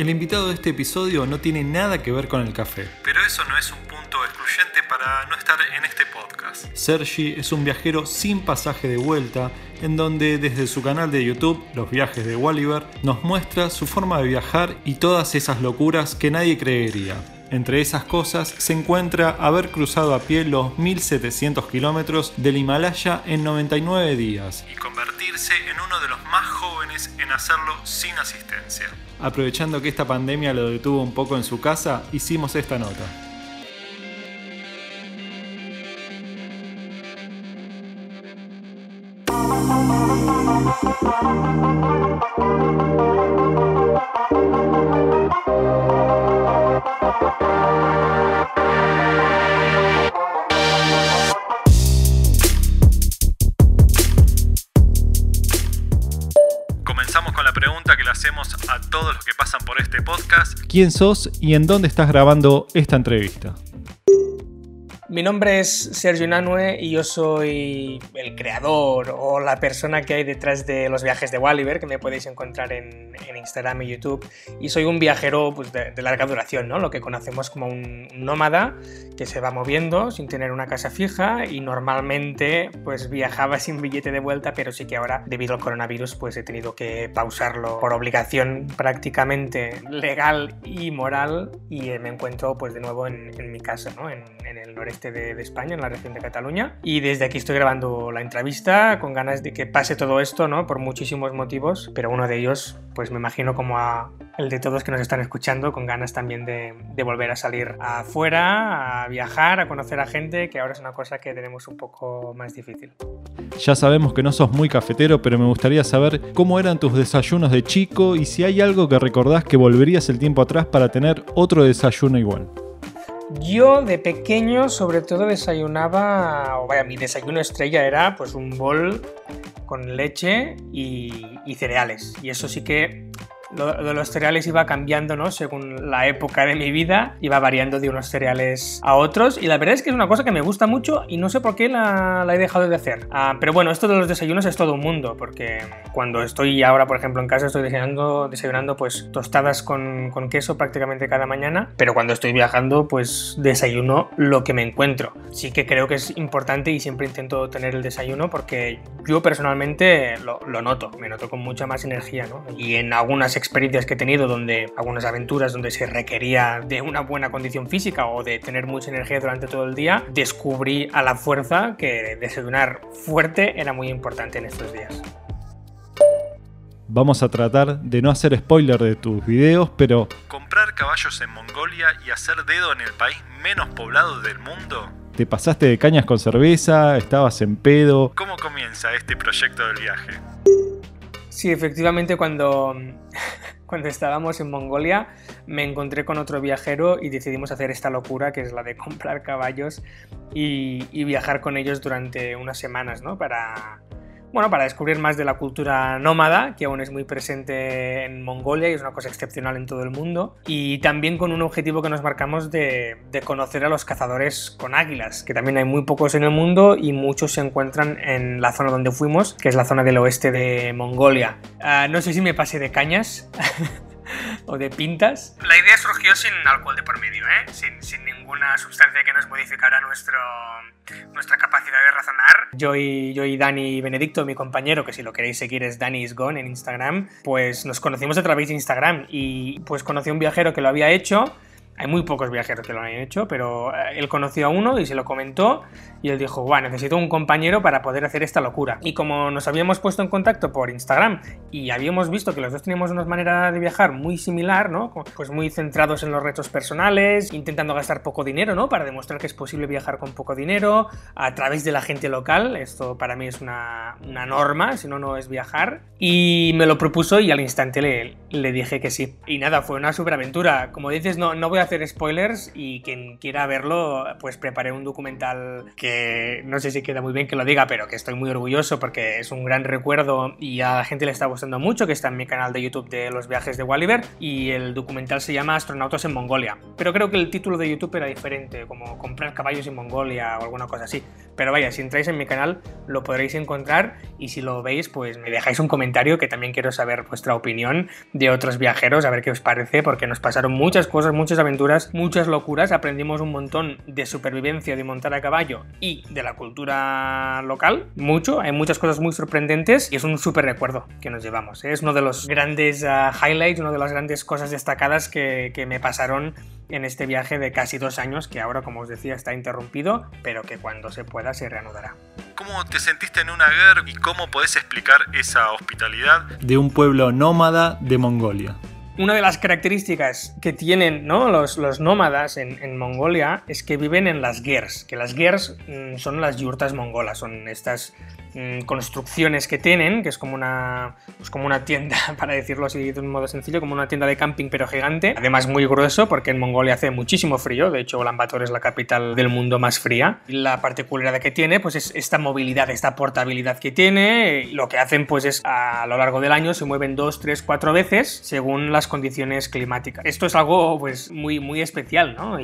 El invitado de este episodio no tiene nada que ver con el café. Pero eso no es un punto excluyente para no estar en este podcast. Sergi es un viajero sin pasaje de vuelta, en donde desde su canal de YouTube, Los Viajes de Walliver, nos muestra su forma de viajar y todas esas locuras que nadie creería. Entre esas cosas se encuentra haber cruzado a pie los 1700 kilómetros del Himalaya en 99 días y en uno de los más jóvenes en hacerlo sin asistencia. Aprovechando que esta pandemia lo detuvo un poco en su casa, hicimos esta nota. A todos los que pasan por este podcast. ¿Quién sos y en dónde estás grabando esta entrevista? Mi nombre es Sergio Nanue y yo soy el creador o la persona que hay detrás de los viajes de Walliver, que me podéis encontrar en, en Instagram y YouTube. Y soy un viajero pues, de, de, larga duración, ¿no? lo que conocemos como un nómada que se va moviendo sin tener una casa fija y normalmente pues viajaba sin billete de vuelta, pero sí que ahora debido al coronavirus pues he tenido que pausarlo por obligación prácticamente legal y moral y me encuentro pues de nuevo en, en mi casa, ¿no? en, en el noreste de, de, España, en la región de Cataluña. Y desde aquí estoy grabando la entrevista con ganas de que pase todo esto, ¿no? Por muchísimos motivos, pero uno de ellos, pues me imagino como a el de todos que nos están escuchando, con ganas también de, de volver a salir afuera, a viajar, a conocer a gente, que ahora es una cosa que tenemos un poco más difícil. Ya sabemos que no sos muy cafetero, pero me gustaría saber cómo eran tus desayunos de chico y si hay algo que recordás que volverías el tiempo atrás para tener otro desayuno igual. Yo de pequeño sobre todo desayunaba, o vaya, mi desayuno estrella era pues un bol con leche y, y cereales. Y eso sí que lo, de los cereales iba cambiando, ¿no? Según la época de mi vida, iba variando de unos cereales a otros. Y la verdad es que es una cosa que me gusta mucho y no sé por qué la, la he dejado de hacer. Ah, pero bueno, esto de los desayunos es todo un mundo, porque cuando estoy ahora, por ejemplo, en casa, estoy desayunando, desayunando pues tostadas con, con queso prácticamente cada mañana. Pero cuando estoy viajando, pues desayuno lo que me encuentro. Sí que creo que es importante y siempre intento tener el desayuno porque yo personalmente lo, lo noto, me noto con mucha más energía, ¿no? Y en algunas experiencias que he tenido donde algunas aventuras donde se requería de una buena condición física o de tener mucha energía durante todo el día, descubrí a la fuerza que desayunar fuerte era muy importante en estos días. Vamos a tratar de no hacer spoiler de tus videos, pero comprar caballos en Mongolia y hacer dedo en el país menos poblado del mundo. ¿Te pasaste de cañas con cerveza? ¿Estabas en pedo? ¿Cómo comienza este proyecto del viaje? Sí, efectivamente cuando, cuando estábamos en Mongolia me encontré con otro viajero y decidimos hacer esta locura que es la de comprar caballos y, y viajar con ellos durante unas semanas, ¿no? Para, bueno, para descubrir más de la cultura nómada, que aún es muy presente en Mongolia y es una cosa excepcional en todo el mundo, y también con un objetivo que nos marcamos de, conocer a los cazadores con águilas, que también hay muy pocos en el mundo y muchos se encuentran en la zona donde fuimos, que es la zona del oeste de Mongolia. Uh, no sé si me pasé de cañas. o de pintas. La idea surgió sin alcohol de por medio, ¿eh? sin, sin ninguna sustancia que nos modificara nuestro, nuestra capacidad de razonar. Yo y, yo y Dani Benedicto, mi compañero, que si lo queréis seguir es Dani is Gone en Instagram, pues nos conocimos a través de Instagram y pues conocí a un viajero que lo había hecho. Hay muy pocos viajeros que lo han hecho, pero eh, él conoció a uno y se lo comentó y él dijo, bueno, necesito un compañero para poder hacer esta locura. Y como nos habíamos puesto en contacto por Instagram y habíamos visto que los dos teníamos una manera de viajar muy similar, ¿no? Pues muy centrados en los retos personales, intentando gastar poco dinero, ¿no? Para demostrar que es posible viajar con poco dinero, a través de la gente local. Esto para mí es una, una norma, si no, no es viajar. Y me lo propuso y al instante le, le dije que sí. Y nada, fue una superaventura. Como dices, no, no voy a hacer spoilers y quien quiera verlo, pues preparé un documental que no sé si queda muy bien que lo diga, pero que estoy muy orgulloso porque es un gran recuerdo y a la gente le está gustando mucho, que está en mi canal de YouTube de los viajes de Walliver y el documental se llama Astronautas en Mongolia. Pero creo que el título de YouTube era diferente, como comprar caballos en Mongolia o alguna cosa así. Pero vaya, si entráis en mi canal lo podréis encontrar y si lo veis, pues me dejáis un comentario que también quiero saber vuestra opinión de otros viajeros, a ver qué os parece, porque nos pasaron muchas cosas, muchas aventuras, muchas locuras, aprendimos un montón de supervivencia, de montar a caballo y de la cultura local, mucho, hay muchas cosas muy sorprendentes y es un súper recuerdo que nos llevamos. ¿eh? Es uno de los grandes uh, highlights, una de las grandes cosas destacadas que, que me pasaron en este viaje de casi dos años que ahora, como os decía, está interrumpido, pero que cuando se pueda se reanudará. ¿Cómo te sentiste en una guerra y cómo podés explicar esa hospitalidad de un pueblo nómada de Mongolia? Una de las características que tienen los, los, nómadas en, en, Mongolia es que viven en las gers, que las gers mmm, son las yurtas mongolas, son estas mmm, construcciones que tienen, que es como una, pues como una tienda, para decirlo así de un modo sencillo, como una tienda de camping pero gigante, además muy grueso porque en Mongolia hace muchísimo frío, de hecho Ulaanbaatar es la capital del mundo más fría, la particularidad que tiene pues es esta movilidad, esta portabilidad que tiene, lo que hacen pues es a lo largo del año se mueven dos, tres, cuatro veces según las condiciones climáticas. Esto es algo pues muy, muy especial, ¿no?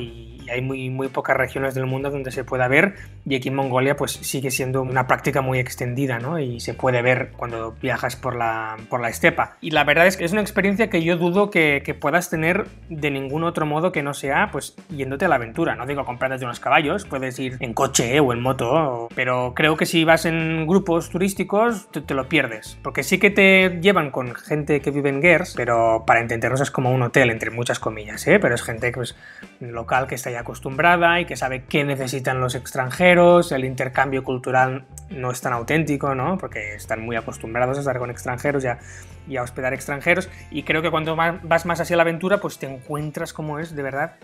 Hay muy, muy pocas regiones del mundo donde se pueda ver y aquí en Mongolia pues sigue siendo una práctica muy extendida, ¿no? Y se puede ver cuando viajas por la, por la estepa. Y la verdad es que es una experiencia que yo dudo que, que puedas tener de ningún otro modo que no sea pues yéndote a la aventura. No digo comprándote unos caballos, puedes ir en coche ¿eh? o en moto, pero creo que si vas en grupos turísticos te, te lo pierdes. Porque sí que te llevan con gente que vive en Gers, pero para entendernos es como un hotel, entre muchas comillas, ¿eh? pero es gente pues, local que está acostumbrada y que sabe qué necesitan los extranjeros, el intercambio cultural no es tan auténtico, ¿no? porque están muy acostumbrados a estar con extranjeros ya, y a hospedar extranjeros, y creo que cuando vas más hacia la aventura, pues te encuentras como es de verdad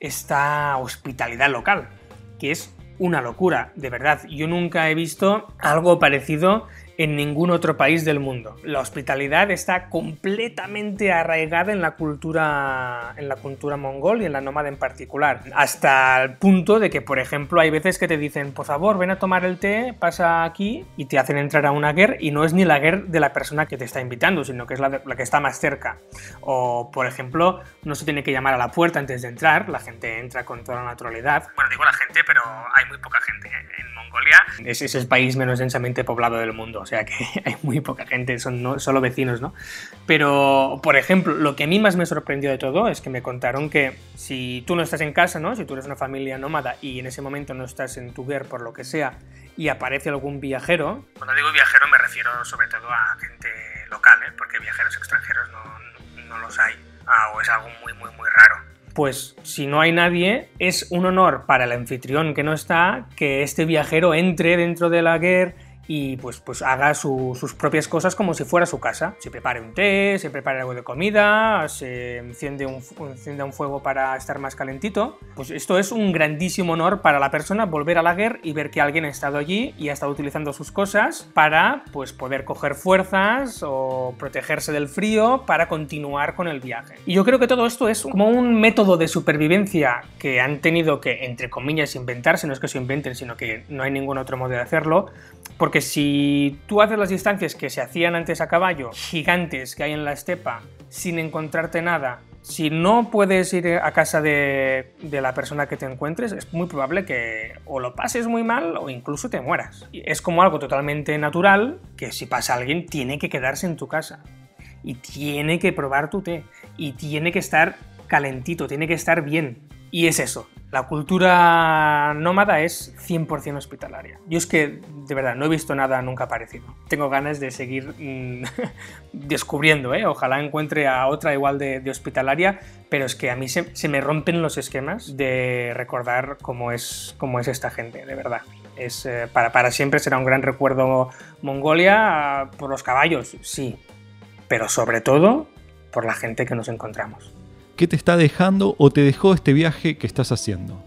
esta hospitalidad local, que es una locura, de verdad. Yo nunca he visto algo parecido en ningún otro país del mundo. La hospitalidad está completamente arraigada en la cultura en la cultura mongol y en la nómada en particular, hasta el punto de que, por ejemplo, hay veces que te dicen, "Por favor, ven a tomar el té, pasa aquí" y te hacen entrar a una guerra y no es ni la guerra de la persona que te está invitando, sino que es la, que está más cerca. O, por ejemplo, no se tiene que llamar a la puerta antes de entrar, la gente entra con toda la naturalidad. Bueno, digo la gente, pero hay muy poca gente en Mongolia. Es, es el país menos densamente poblado del mundo o sea que hay muy poca gente, son no, solo vecinos, ¿no? Pero, por ejemplo, lo que a mí más me sorprendió de todo es que me contaron que si tú no estás en casa, ¿no? Si tú eres una familia nómada y en ese momento no estás en tu ver por lo que sea y aparece algún viajero, cuando digo viajero me refiero sobre todo a gente local, ¿eh? Porque viajeros extranjeros no, no, no los hay, ah, o es algo muy, muy, muy raro pues si no hay nadie, es un honor para el anfitrión que no está que este viajero entre dentro de la guerra y pues, pues haga su, sus propias cosas como si fuera su casa. Se prepare un té, se prepare algo de comida, se enciende un, enciende un fuego para estar más calentito. Pues esto es un grandísimo honor para la persona volver a la guerra y ver que alguien ha estado allí y ha estado utilizando sus cosas para pues poder coger fuerzas o protegerse del frío para continuar con el viaje. Y yo creo que todo esto es como un método de supervivencia que han tenido que, entre comillas, inventarse, no es que se inventen, sino que no hay ningún otro modo de hacerlo, porque si tú haces las distancias que se hacían antes a caballo, gigantes que hay en la estepa, sin encontrarte nada, si no puedes ir a casa de, de, la persona que te encuentres, es muy probable que o lo pases muy mal o incluso te mueras. Es como algo totalmente natural que si pasa alguien tiene que quedarse en tu casa y tiene que probar tu té y tiene que estar calentito, tiene que estar bien. Y es eso, la cultura nómada es 100% hospitalaria. Yo es que, de verdad, no he visto nada nunca parecido. Tengo ganas de seguir mmm, descubriendo, ¿eh? ojalá encuentre a otra igual de, hospitalaria, pero es que a mí se, se, me rompen los esquemas de recordar cómo es, cómo es esta gente, de verdad. Es, eh, para, para siempre será un gran recuerdo Mongolia por los caballos, sí, pero sobre todo por la gente que nos encontramos. ¿Qué te está dejando o te dejó este viaje que estás haciendo?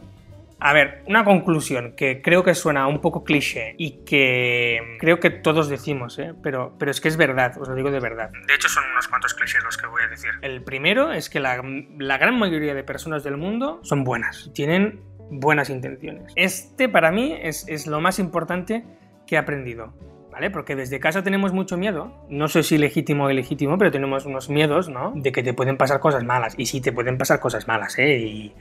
A ver, una conclusión que creo que suena un poco cliché y que creo que todos decimos, ¿eh? pero, pero es que es verdad, os lo digo de verdad. De hecho, son unos cuantos clichés los que voy a decir. El primero es que la, la gran mayoría de personas del mundo son buenas, tienen buenas intenciones. Este para mí es, es lo más importante que he aprendido. Porque desde casa tenemos mucho miedo, no sé si legítimo o ilegítimo, pero tenemos unos miedos, ¿no? De que te pueden pasar cosas malas. Y sí, te pueden pasar cosas malas, ¿eh? Y,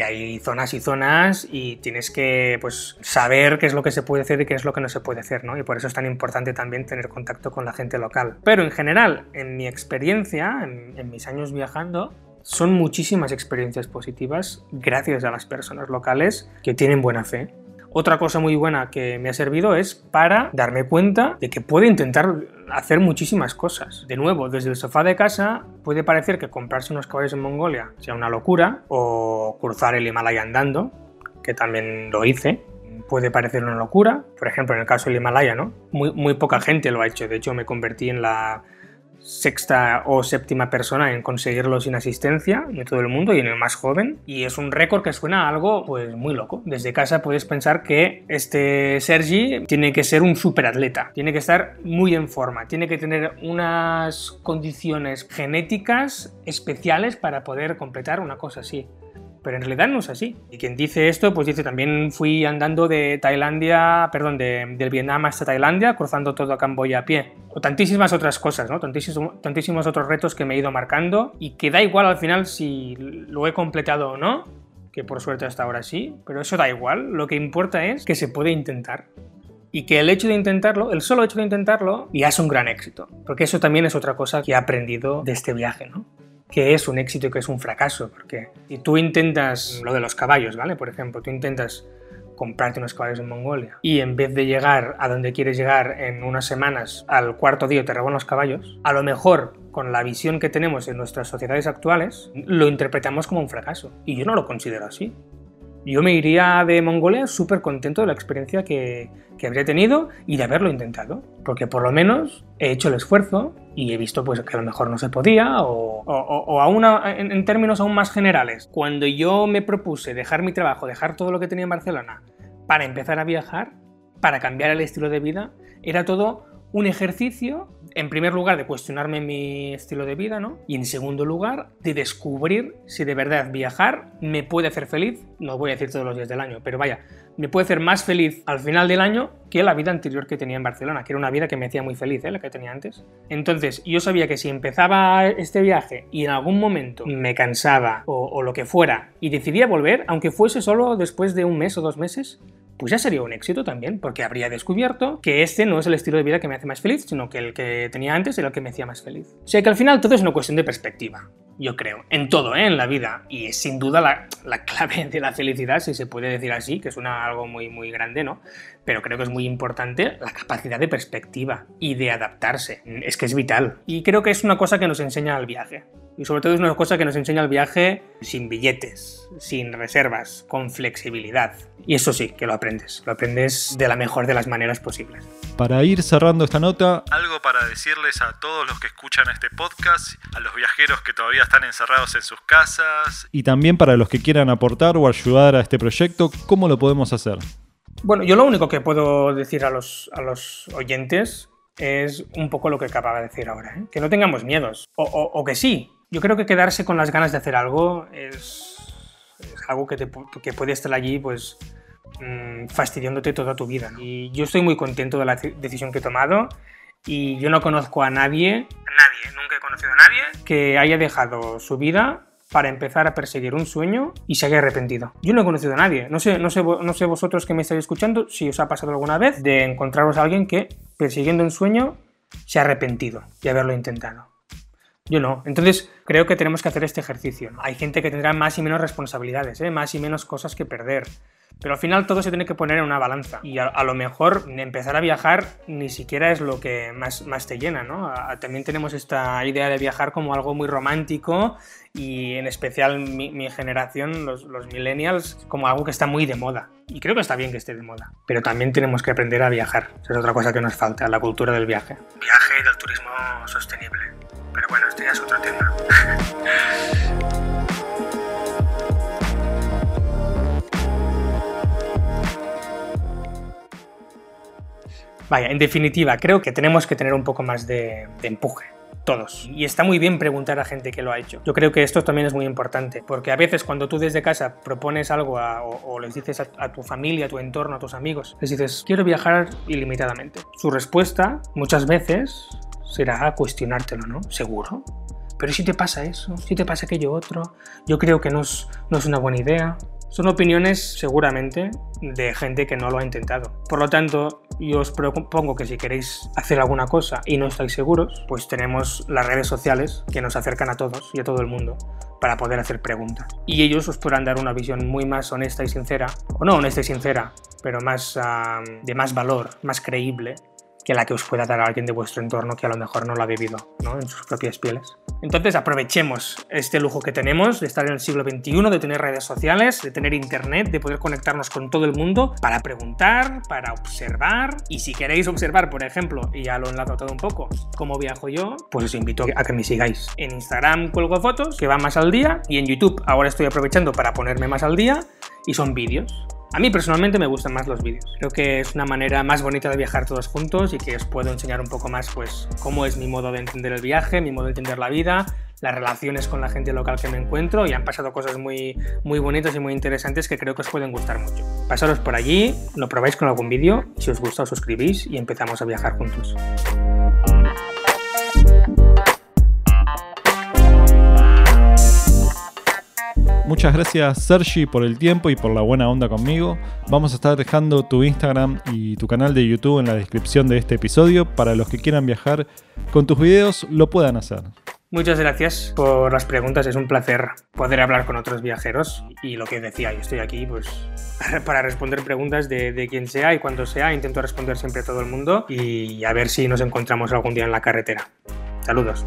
hay zonas y zonas y tienes que, pues, saber qué es lo que se puede hacer y qué es lo que no se puede hacer, ¿no? Y por eso es tan importante también tener contacto con la gente local. Pero en general, en mi experiencia, en mis años viajando, son muchísimas experiencias positivas gracias a las personas locales que tienen buena fe otra cosa muy buena que me ha servido es para darme cuenta de que puedo intentar hacer muchísimas cosas. De nuevo, desde el sofá de casa puede parecer que comprarse unos caballos en Mongolia sea una locura o cruzar el Himalaya andando, que también lo hice, puede parecer una locura. Por ejemplo, en el caso del Himalaya, ¿no? Muy, muy poca gente lo ha hecho. De hecho, me convertí en la sexta o séptima persona en conseguirlo sin asistencia de todo el mundo y en el más joven. Y es un récord que suena a algo pues muy loco. Desde casa puedes pensar que este Sergi tiene que ser un superatleta, tiene que estar muy en forma, tiene que tener unas condiciones genéticas especiales para poder completar una cosa así pero en realidad no es así. Y quien dice esto, pues dice, también fui andando de Tailandia, perdón, de, del Vietnam hasta Tailandia, cruzando todo Camboya a pie. O tantísimas otras cosas, ¿no? Tantísimos, tantísimos otros retos que me he ido marcando y que da igual al final si lo he completado o no, que por suerte hasta ahora sí, pero eso da igual, lo que importa es que se puede intentar. Y que el hecho de intentarlo, el solo hecho de intentarlo, ya es un gran éxito. Porque eso también es otra cosa que he aprendido de este viaje, ¿no? Qué es un éxito y qué es un fracaso. Porque si tú intentas, lo de los caballos, ¿vale? Por ejemplo, tú intentas comprarte unos caballos en Mongolia y en vez de llegar a donde quieres llegar en unas semanas, al cuarto día te roban los caballos, a lo mejor con la visión que tenemos en nuestras sociedades actuales, lo interpretamos como un fracaso. Y yo no lo considero así yo me iría de Mongolia súper contento de la experiencia que, que, habría tenido y de haberlo intentado. Porque por lo menos he hecho el esfuerzo y he visto pues, que a lo mejor no se podía o, o, aún en, en, términos aún más generales. Cuando yo me propuse dejar mi trabajo, dejar todo lo que tenía en Barcelona para empezar a viajar, para cambiar el estilo de vida, era todo un ejercicio en primer lugar, de cuestionarme mi estilo de vida, ¿no? Y en segundo lugar, de descubrir si de verdad viajar me puede hacer feliz. No voy a decir todos los días del año, pero vaya, me puede hacer más feliz al final del año que la vida anterior que tenía en Barcelona, que era una vida que me hacía muy feliz, ¿eh? la que tenía antes. Entonces, yo sabía que si empezaba este viaje y en algún momento me cansaba o, o lo que fuera y decidía volver, aunque fuese solo después de un mes o dos meses, pues ya sería un éxito también, porque habría descubierto que este no es el estilo de vida que me hace más feliz, sino que el que tenía antes era el que me hacía más feliz. O sea que al final todo es una cuestión de perspectiva, yo creo, en todo, ¿eh? en la vida, y es sin duda la, la clave de la felicidad, si se puede decir así, que es una, algo muy, muy grande, ¿no? Pero creo que es muy importante la capacidad de perspectiva y de adaptarse, es que es vital. Y creo que es una cosa que nos enseña el viaje. Y sobre todo es una cosa que nos enseña el viaje sin billetes, sin reservas, con flexibilidad. Y eso sí, que lo aprendes. Lo aprendes de la mejor de las maneras posibles. Para ir cerrando esta nota, algo para decirles a todos los que escuchan este podcast, a los viajeros que todavía están encerrados en sus casas y también para los que quieran aportar o ayudar a este proyecto, ¿cómo lo podemos hacer? Bueno, yo lo único que puedo decir a los, a los oyentes es un poco lo que acababa de decir ahora, ¿eh? que no tengamos miedos, o, o que sí, yo creo que quedarse con las ganas de hacer algo es, algo que, te, que, puede estar allí pues mm, fastidiándote toda tu vida. Y yo estoy muy contento de la decisión que he tomado y yo no conozco a nadie, nadie, nunca he conocido a nadie que haya dejado su vida para empezar a perseguir un sueño y se haya arrepentido. Yo no he conocido a nadie. No sé, no sé, no sé vosotros que me estáis escuchando si os ha pasado alguna vez de encontraros a alguien que persiguiendo un sueño se ha arrepentido de haberlo intentado. Yo no. Entonces creo que tenemos que hacer este ejercicio. Hay gente que tendrá más y menos responsabilidades, ¿eh? más y menos cosas que perder. Pero al final todo se tiene que poner en una balanza. Y a, lo mejor empezar a viajar ni siquiera es lo que más, más te llena, ¿no? también tenemos esta idea de viajar como algo muy romántico y en especial mi, generación, los, los, millennials, como algo que está muy de moda. Y creo que está bien que esté de moda. Pero también tenemos que aprender a viajar. Esa es otra cosa que nos falta, la cultura del viaje. Viaje y del turismo sostenible. Pero bueno, este ya es otro tema. Vaya, en definitiva, creo que tenemos que tener un poco más de, empuje todos. Y está muy bien preguntar a gente que lo ha hecho. Yo creo que esto también es muy importante, porque a veces cuando tú desde casa propones algo o, les dices a, tu familia, a tu entorno, a tus amigos, les dices, quiero viajar ilimitadamente. Su respuesta muchas veces será cuestionártelo, ¿no? Seguro. Pero si te pasa eso, si te pasa aquello otro, yo creo que no es, no es una buena idea. Son opiniones seguramente de gente que no lo ha intentado. Por lo tanto, yo os propongo que si queréis hacer alguna cosa y no estáis seguros, pues tenemos las redes sociales que nos acercan a todos y a todo el mundo para poder hacer preguntas. Y ellos os podrán dar una visión muy más honesta y sincera, o no honesta y sincera, pero más de más valor, más creíble que la que os pueda dar alguien de vuestro entorno que a lo mejor no lo ha vivido en sus propias pieles. Entonces aprovechemos este lujo que tenemos de estar en el siglo XXI, de tener redes sociales, de tener internet, de poder conectarnos con todo el mundo para preguntar, para observar y si queréis observar, por ejemplo, y ya lo enlazo todo un poco, cómo viajo yo, pues os invito a que me sigáis. En Instagram cuelgo fotos que van más al día y en YouTube ahora estoy aprovechando para ponerme más al día y son vídeos. A mí personalmente me gustan más los vídeos. Creo que es una manera más bonita de viajar todos juntos y que os puedo enseñar un poco más pues cómo es mi modo de entender el viaje, mi modo de entender la vida, las relaciones con la gente local que me encuentro y han pasado cosas muy, muy bonitas y muy interesantes que creo que os pueden gustar mucho. Pasaros por allí, lo probáis con algún vídeo, si os gusta os suscribís y empezamos a viajar juntos. Muchas gracias Sergi por el tiempo y por la buena onda conmigo. Vamos a estar dejando tu Instagram y tu canal de YouTube en la descripción de este episodio para los que quieran viajar con tus videos lo puedan hacer. Muchas gracias por las preguntas, es un placer poder hablar con otros viajeros y lo que decía, yo estoy aquí pues para responder preguntas de, de quien sea y cuando sea, intento responder siempre a todo el mundo y a ver si nos encontramos algún día en la carretera. Saludos.